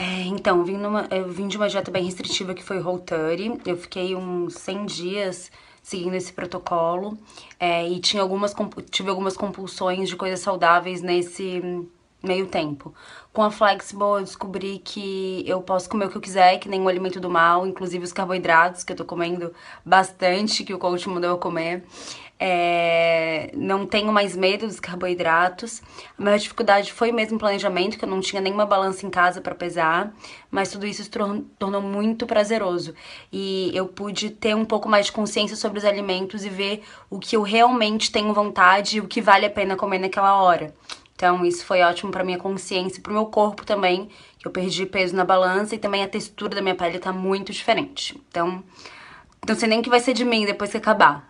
É, então, eu vim, numa, eu vim de uma dieta bem restritiva que foi Whole 30. Eu fiquei uns 100 dias seguindo esse protocolo é, e tinha algumas, tive algumas compulsões de coisas saudáveis nesse meio tempo. Com a Flexible eu descobri que eu posso comer o que eu quiser, que nenhum alimento do mal, inclusive os carboidratos, que eu tô comendo bastante, que o coach mandou eu comer. É, não tenho mais medo dos carboidratos. A maior dificuldade foi mesmo o planejamento, que eu não tinha nenhuma balança em casa para pesar, mas tudo isso se tornou muito prazeroso. E eu pude ter um pouco mais de consciência sobre os alimentos e ver o que eu realmente tenho vontade e o que vale a pena comer naquela hora. Então, isso foi ótimo para minha consciência e pro meu corpo também, que eu perdi peso na balança e também a textura da minha pele tá muito diferente. Então, não sei nem o que vai ser de mim depois que acabar.